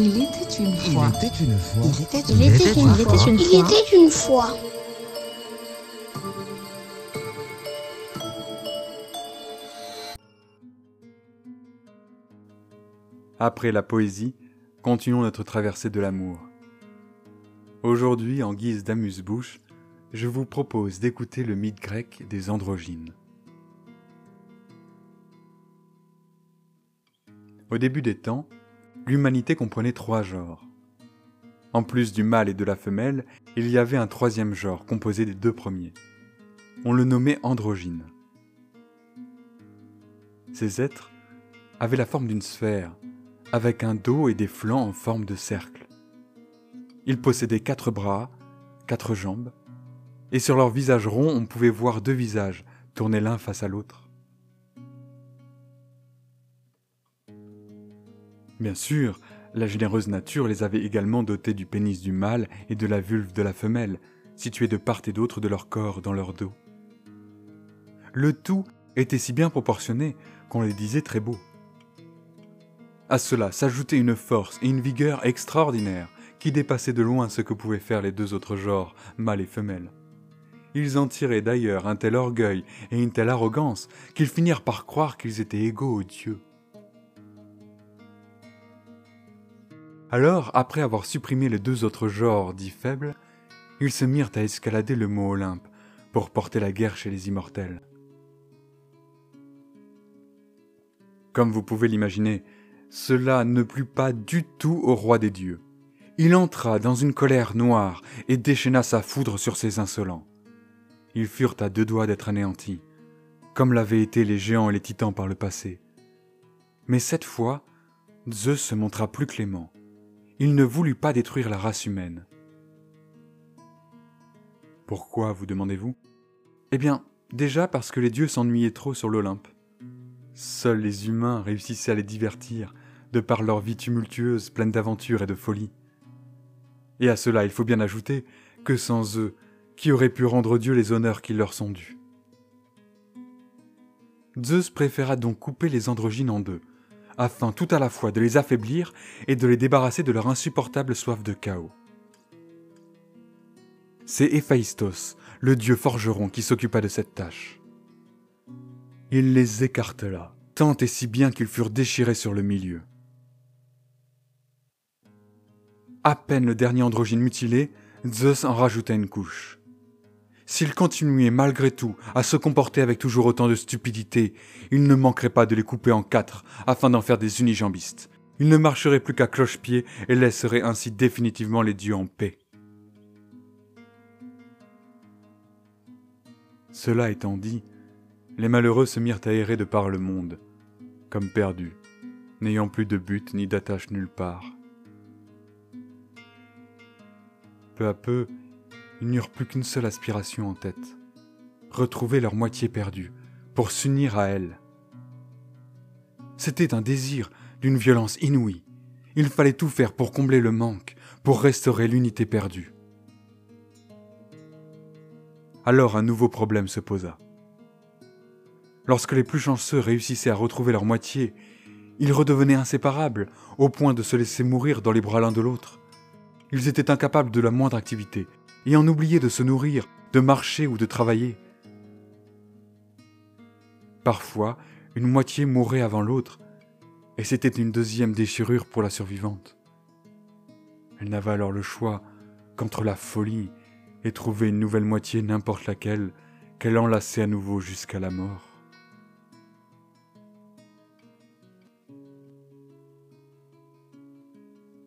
Il était une Il fois. était une fois. Il était Il était une fois. une Il était une fois. Après la poésie, continuons notre traversée de l'amour. Aujourd'hui, en guise d'amuse-bouche, je vous propose d'écouter le mythe grec des androgynes. Au début des temps, l'humanité comprenait trois genres. En plus du mâle et de la femelle, il y avait un troisième genre composé des deux premiers. On le nommait androgyne. Ces êtres avaient la forme d'une sphère, avec un dos et des flancs en forme de cercle. Ils possédaient quatre bras, quatre jambes, et sur leur visage rond on pouvait voir deux visages tournés l'un face à l'autre. Bien sûr, la généreuse nature les avait également dotés du pénis du mâle et de la vulve de la femelle, situés de part et d'autre de leur corps dans leur dos. Le tout était si bien proportionné qu'on les disait très beaux. À cela s'ajoutait une force et une vigueur extraordinaires qui dépassaient de loin ce que pouvaient faire les deux autres genres, mâle et femelle. Ils en tiraient d'ailleurs un tel orgueil et une telle arrogance qu'ils finirent par croire qu'ils étaient égaux aux dieux. Alors, après avoir supprimé les deux autres genres dits faibles, ils se mirent à escalader le mont Olympe pour porter la guerre chez les immortels. Comme vous pouvez l'imaginer, cela ne plut pas du tout au roi des dieux. Il entra dans une colère noire et déchaîna sa foudre sur ces insolents. Ils furent à deux doigts d'être anéantis, comme l'avaient été les géants et les titans par le passé. Mais cette fois, Zeus se montra plus clément. Il ne voulut pas détruire la race humaine. Pourquoi, vous demandez-vous? Eh bien, déjà parce que les dieux s'ennuyaient trop sur l'Olympe. Seuls les humains réussissaient à les divertir, de par leur vie tumultueuse, pleine d'aventures et de folie. Et à cela, il faut bien ajouter que sans eux, qui aurait pu rendre Dieu les honneurs qui leur sont dus? Zeus préféra donc couper les androgynes en deux, afin tout à la fois de les affaiblir et de les débarrasser de leur insupportable soif de chaos. C'est Héphaïstos, le dieu forgeron, qui s'occupa de cette tâche. Il les écartela, tant et si bien qu'ils furent déchirés sur le milieu. À peine le dernier androgyne mutilé, Zeus en rajouta une couche. S'il continuait malgré tout à se comporter avec toujours autant de stupidité, il ne manquerait pas de les couper en quatre afin d'en faire des unijambistes. Il ne marcherait plus qu'à cloche-pied et laisserait ainsi définitivement les dieux en paix. Cela étant dit, les malheureux se mirent à errer de par le monde, comme perdus, n'ayant plus de but ni d'attache nulle part. Peu à peu, ils n'eurent plus qu'une seule aspiration en tête, retrouver leur moitié perdue, pour s'unir à elle. C'était un désir d'une violence inouïe. Il fallait tout faire pour combler le manque, pour restaurer l'unité perdue. Alors un nouveau problème se posa. Lorsque les plus chanceux réussissaient à retrouver leur moitié, ils redevenaient inséparables, au point de se laisser mourir dans les bras l'un de l'autre. Ils étaient incapables de la moindre activité, et en oubliaient de se nourrir, de marcher ou de travailler. Parfois, une moitié mourait avant l'autre, et c'était une deuxième déchirure pour la survivante. Elle n'avait alors le choix qu'entre la folie et trouver une nouvelle moitié n'importe laquelle qu'elle enlaçait à nouveau jusqu'à la mort.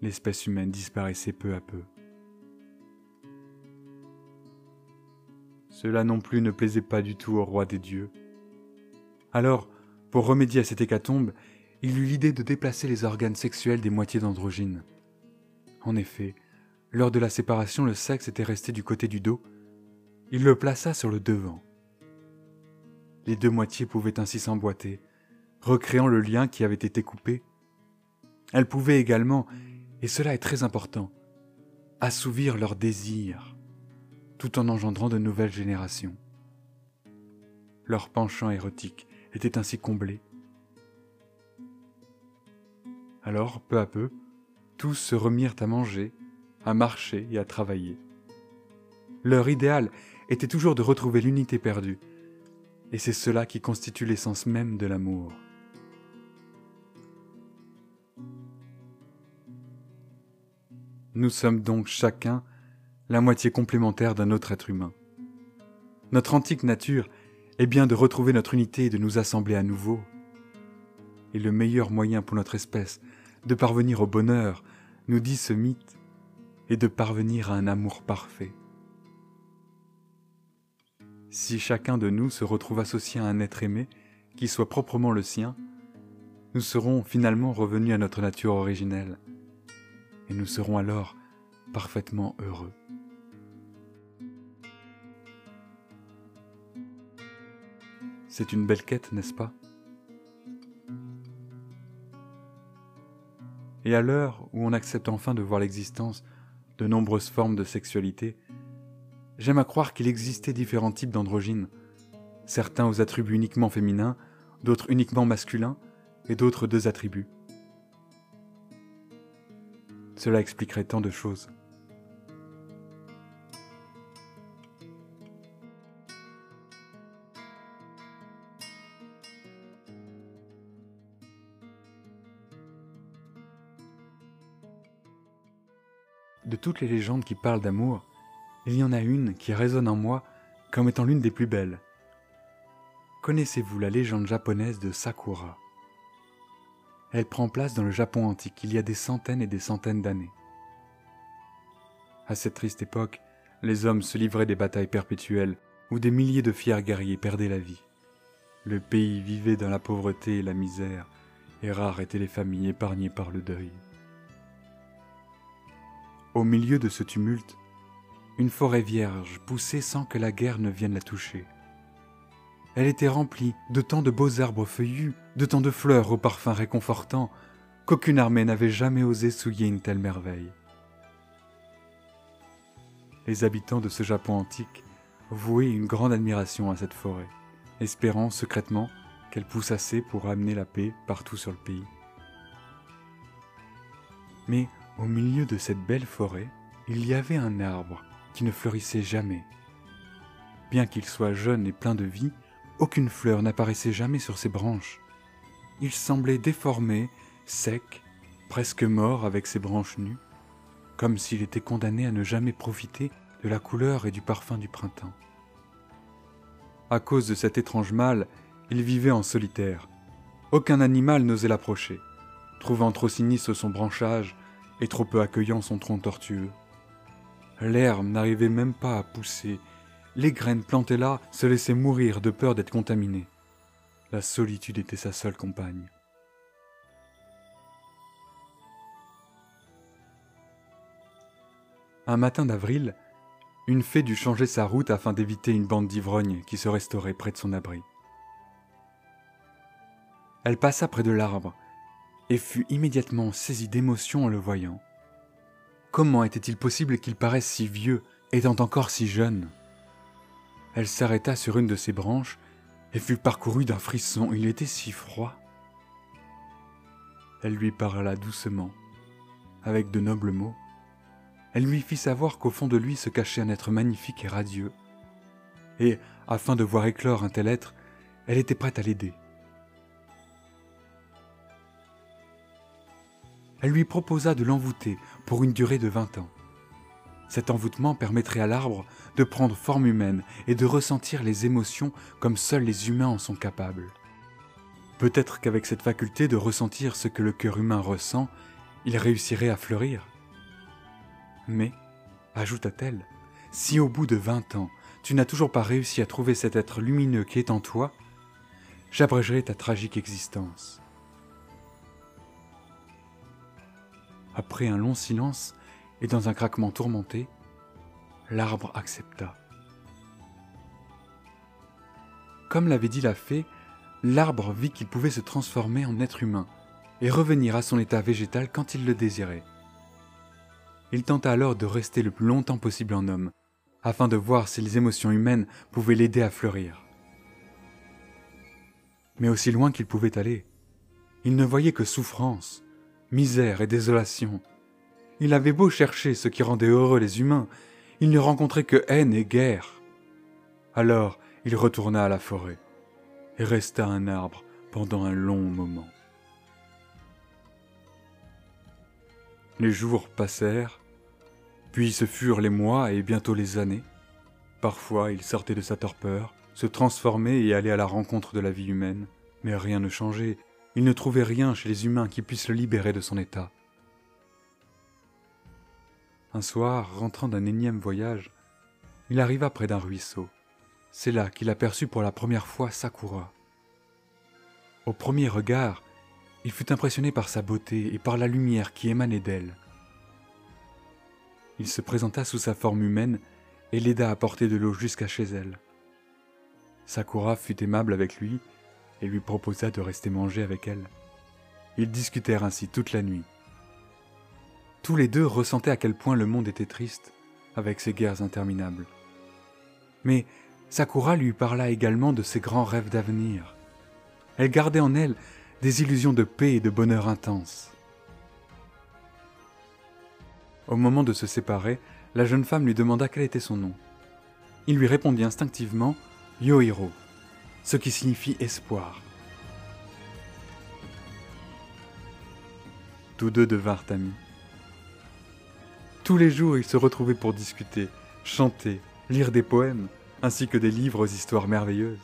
L'espèce humaine disparaissait peu à peu. Cela non plus ne plaisait pas du tout au roi des dieux. Alors, pour remédier à cette hécatombe, il eut l'idée de déplacer les organes sexuels des moitiés d'androgynes. En effet, lors de la séparation, le sexe était resté du côté du dos. Il le plaça sur le devant. Les deux moitiés pouvaient ainsi s'emboîter, recréant le lien qui avait été coupé. Elles pouvaient également, et cela est très important, assouvir leurs désirs, tout en engendrant de nouvelles générations. Leur penchant érotique était ainsi comblé. Alors, peu à peu, tous se remirent à manger, à marcher et à travailler. Leur idéal était toujours de retrouver l'unité perdue, et c'est cela qui constitue l'essence même de l'amour. Nous sommes donc chacun la moitié complémentaire d'un autre être humain. Notre antique nature est bien de retrouver notre unité et de nous assembler à nouveau. Et le meilleur moyen pour notre espèce de parvenir au bonheur, nous dit ce mythe, est de parvenir à un amour parfait. Si chacun de nous se retrouve associé à un être aimé qui soit proprement le sien, nous serons finalement revenus à notre nature originelle, et nous serons alors parfaitement heureux. C'est une belle quête, n'est-ce pas? Et à l'heure où on accepte enfin de voir l'existence de nombreuses formes de sexualité, j'aime à croire qu'il existait différents types d'androgynes, certains aux attributs uniquement féminins, d'autres uniquement masculins, et d'autres deux attributs. Cela expliquerait tant de choses. De toutes les légendes qui parlent d'amour, il y en a une qui résonne en moi comme étant l'une des plus belles. Connaissez-vous la légende japonaise de Sakura? Elle prend place dans le Japon antique il y a des centaines et des centaines d'années. À cette triste époque, les hommes se livraient des batailles perpétuelles où des milliers de fiers guerriers perdaient la vie. Le pays vivait dans la pauvreté et la misère, et rares étaient les familles épargnées par le deuil. Au milieu de ce tumulte, une forêt vierge poussait sans que la guerre ne vienne la toucher. Elle était remplie de tant de beaux arbres feuillus, de tant de fleurs au parfum réconfortant, qu'aucune armée n'avait jamais osé souiller une telle merveille. Les habitants de ce Japon antique vouaient une grande admiration à cette forêt, espérant secrètement qu'elle pousse assez pour amener la paix partout sur le pays. Mais au milieu de cette belle forêt, il y avait un arbre qui ne fleurissait jamais. Bien qu'il soit jeune et plein de vie, aucune fleur n'apparaissait jamais sur ses branches. Il semblait déformé, sec, presque mort avec ses branches nues, comme s'il était condamné à ne jamais profiter de la couleur et du parfum du printemps. À cause de cet étrange mal, il vivait en solitaire. Aucun animal n'osait l'approcher, trouvant trop sinistre son branchage et trop peu accueillant son tronc tortueux. L'herbe n'arrivait même pas à pousser. Les graines plantées là se laissaient mourir de peur d'être contaminées. La solitude était sa seule compagne. Un matin d'avril, une fée dut changer sa route afin d'éviter une bande d'ivrognes qui se restaurait près de son abri. Elle passa près de l'arbre et fut immédiatement saisie d'émotion en le voyant. Comment était-il possible qu'il paraisse si vieux, étant encore si jeune? Elle s'arrêta sur une de ses branches et fut parcourue d'un frisson, il était si froid. Elle lui parla doucement, avec de nobles mots. Elle lui fit savoir qu'au fond de lui se cachait un être magnifique et radieux. Et, afin de voir éclore un tel être, elle était prête à l'aider. Elle lui proposa de l'envoûter pour une durée de vingt ans. Cet envoûtement permettrait à l'arbre de prendre forme humaine et de ressentir les émotions comme seuls les humains en sont capables. Peut-être qu'avec cette faculté de ressentir ce que le cœur humain ressent, il réussirait à fleurir. Mais, ajouta-t-elle, si au bout de vingt ans tu n'as toujours pas réussi à trouver cet être lumineux qui est en toi, j'abrégerai ta tragique existence. Après un long silence et dans un craquement tourmenté, l'arbre accepta. Comme l'avait dit la fée, l'arbre vit qu'il pouvait se transformer en être humain et revenir à son état végétal quand il le désirait. Il tenta alors de rester le plus longtemps possible en homme, afin de voir si les émotions humaines pouvaient l'aider à fleurir. Mais aussi loin qu'il pouvait aller, il ne voyait que souffrance, misère et désolation, Il avait beau chercher ce qui rendait heureux les humains, il ne rencontrait que haine et guerre. Alors il retourna à la forêt et resta un arbre pendant un long moment. Les jours passèrent, puis ce furent les mois et bientôt les années. Parfois il sortait de sa torpeur, se transformait et allait à la rencontre de la vie humaine, mais rien ne changeait, il ne trouvait rien chez les humains qui puisse le libérer de son état. Un soir, rentrant d'un énième voyage, il arriva près d'un ruisseau. C'est là qu'il aperçut pour la première fois Sakura. Au premier regard, il fut impressionné par sa beauté et par la lumière qui émanait d'elle. Il se présenta sous sa forme humaine et l'aida à porter de l'eau jusqu'à chez elle. Sakura fut aimable avec lui et lui proposa de rester manger avec elle. Ils discutèrent ainsi toute la nuit. Tous les deux ressentaient à quel point le monde était triste, avec ses guerres interminables. Mais Sakura lui parla également de ses grands rêves d'avenir. Elle gardait en elle des illusions de paix et de bonheur intense. Au moment de se séparer, la jeune femme lui demanda quel était son nom. Il lui répondit instinctivement Yohiro, ce qui signifie espoir. Tous deux devinrent amis. Tous les jours, ils se retrouvaient pour discuter, chanter, lire des poèmes, ainsi que des livres aux histoires merveilleuses.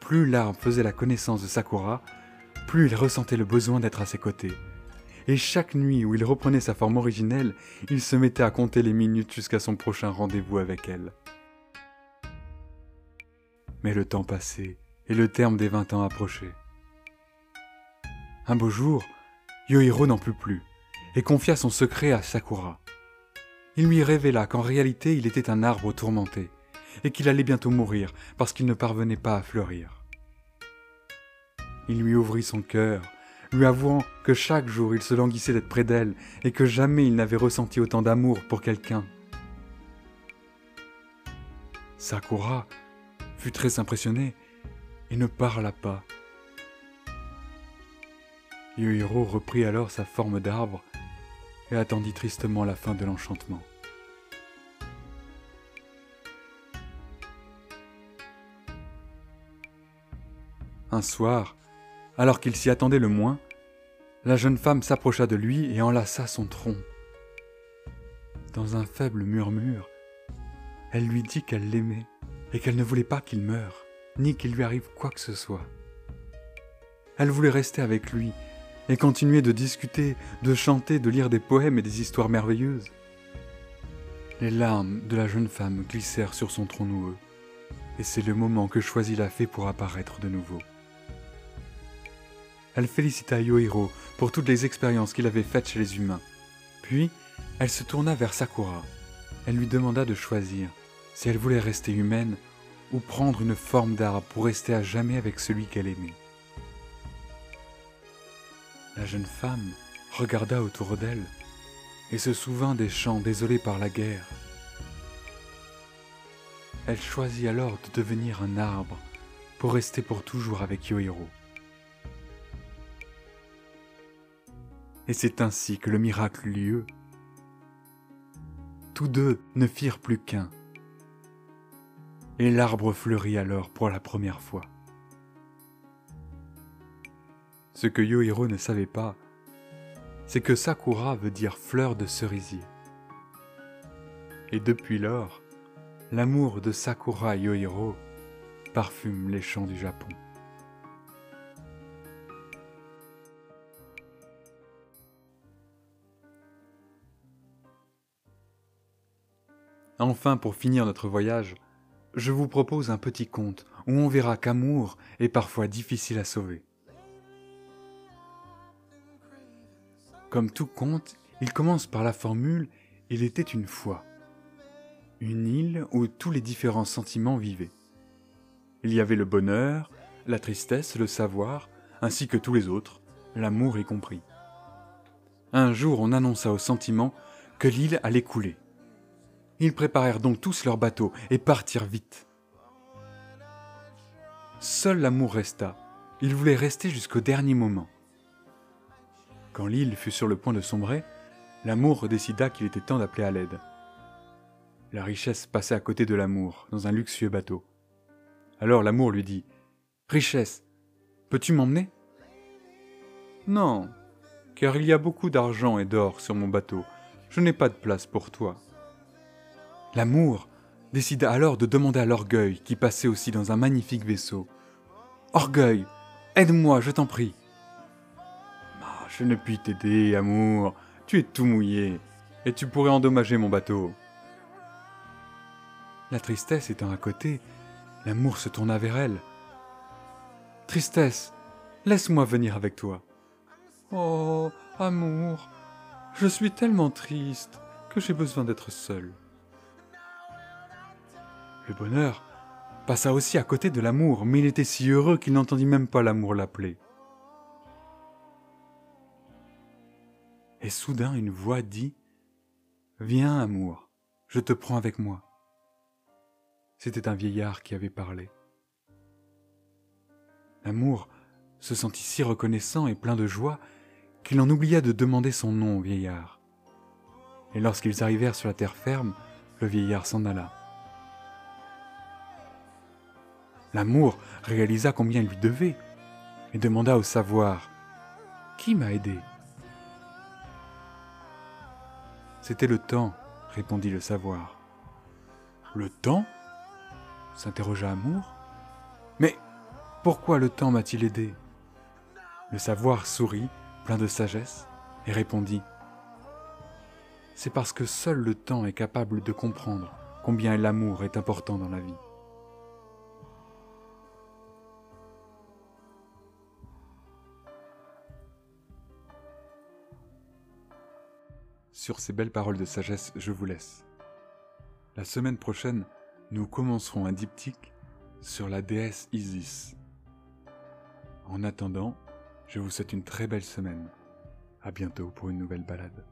Plus l'arbre faisait la connaissance de Sakura, plus il ressentait le besoin d'être à ses côtés. Et chaque nuit où il reprenait sa forme originelle, il se mettait à compter les minutes jusqu'à son prochain rendez-vous avec elle. Mais le temps passait, et le terme des vingt ans approchait. Un beau jour, Yohiro n'en put plus, et confia son secret à Sakura. Il lui révéla qu'en réalité il était un arbre tourmenté, et qu'il allait bientôt mourir parce qu'il ne parvenait pas à fleurir. Il lui ouvrit son cœur, lui avouant que chaque jour il se languissait d'être près d'elle et que jamais il n'avait ressenti autant d'amour pour quelqu'un. Sakura fut très impressionnée et ne parla pas. Yohiro reprit alors sa forme d'arbre et attendit tristement la fin de l'enchantement. Un soir, alors qu'il s'y attendait le moins, la jeune femme s'approcha de lui et enlaça son tronc. Dans un faible murmure, elle lui dit qu'elle l'aimait et qu'elle ne voulait pas qu'il meure, ni qu'il lui arrive quoi que ce soit. Elle voulait rester avec lui et continuer de discuter, de chanter, de lire des poèmes et des histoires merveilleuses. Les larmes de la jeune femme glissèrent sur son tronc noueux, et c'est le moment que choisit la fée pour apparaître de nouveau. Elle félicita Yohiro pour toutes les expériences qu'il avait faites chez les humains. Puis, elle se tourna vers Sakura. Elle lui demanda de choisir si elle voulait rester humaine ou prendre une forme d'arbre pour rester à jamais avec celui qu'elle aimait. La jeune femme regarda autour d'elle et se souvint des champs désolés par la guerre. Elle choisit alors de devenir un arbre pour rester pour toujours avec Yohiro. Et c'est ainsi que le miracle eut lieu. Tous deux ne firent plus qu'un. Et l'arbre fleurit alors pour la première fois. Ce que Yohiro ne savait pas, c'est que Sakura veut dire fleur de cerisier. Et depuis lors, l'amour de Sakura et Yohiro parfume les champs du Japon. Enfin, pour finir notre voyage, je vous propose un petit conte où on verra qu'amour est parfois difficile à sauver. Comme tout conte, il commence par la formule Il était une fois. Une île où tous les différents sentiments vivaient. Il y avait le bonheur, la tristesse, le savoir, ainsi que tous les autres, l'amour y compris. Un jour, on annonça aux sentiments que l'île allait couler. Ils préparèrent donc tous leurs bateaux et partirent vite. Seul l'amour resta. Il voulait rester jusqu'au dernier moment. Quand l'île fut sur le point de sombrer, l'amour décida qu'il était temps d'appeler à l'aide. La richesse passait à côté de l'amour, dans un luxueux bateau. Alors l'amour lui dit Richesse, peux-tu m'emmener? Non, car il y a beaucoup d'argent et d'or sur mon bateau. Je n'ai pas de place pour toi. L'amour décida alors de demander à l'orgueil qui passait aussi dans un magnifique vaisseau. Orgueil, aide-moi, je t'en prie. Je ne puis t'aider, amour. Tu es tout mouillé, et tu pourrais endommager mon bateau. La tristesse étant à côté, l'amour se tourna vers elle. Tristesse, laisse-moi venir avec toi. Oh, amour, je suis tellement triste que j'ai besoin d'être seul. Le bonheur passa aussi à côté de l'amour, mais il était si heureux qu'il n'entendit même pas l'amour l'appeler. Et soudain une voix dit Viens, amour, je te prends avec moi. C'était un vieillard qui avait parlé. L'amour se sentit si reconnaissant et plein de joie qu'il en oublia de demander son nom au vieillard. Et lorsqu'ils arrivèrent sur la terre ferme, le vieillard s'en alla. L'amour réalisa combien il lui devait et demanda au savoir Qui m'a aidé C'était le temps, répondit le savoir. Le temps? s'interrogea Amour. Mais pourquoi le temps m'a-t-il aidé? Le savoir sourit, plein de sagesse, et répondit C'est parce que seul le temps est capable de comprendre combien l'amour est important dans la vie. Sur ces belles paroles de sagesse, je vous laisse. La semaine prochaine, nous commencerons un diptyque sur la déesse Isis. En attendant, je vous souhaite une très belle semaine. À bientôt pour une nouvelle balade.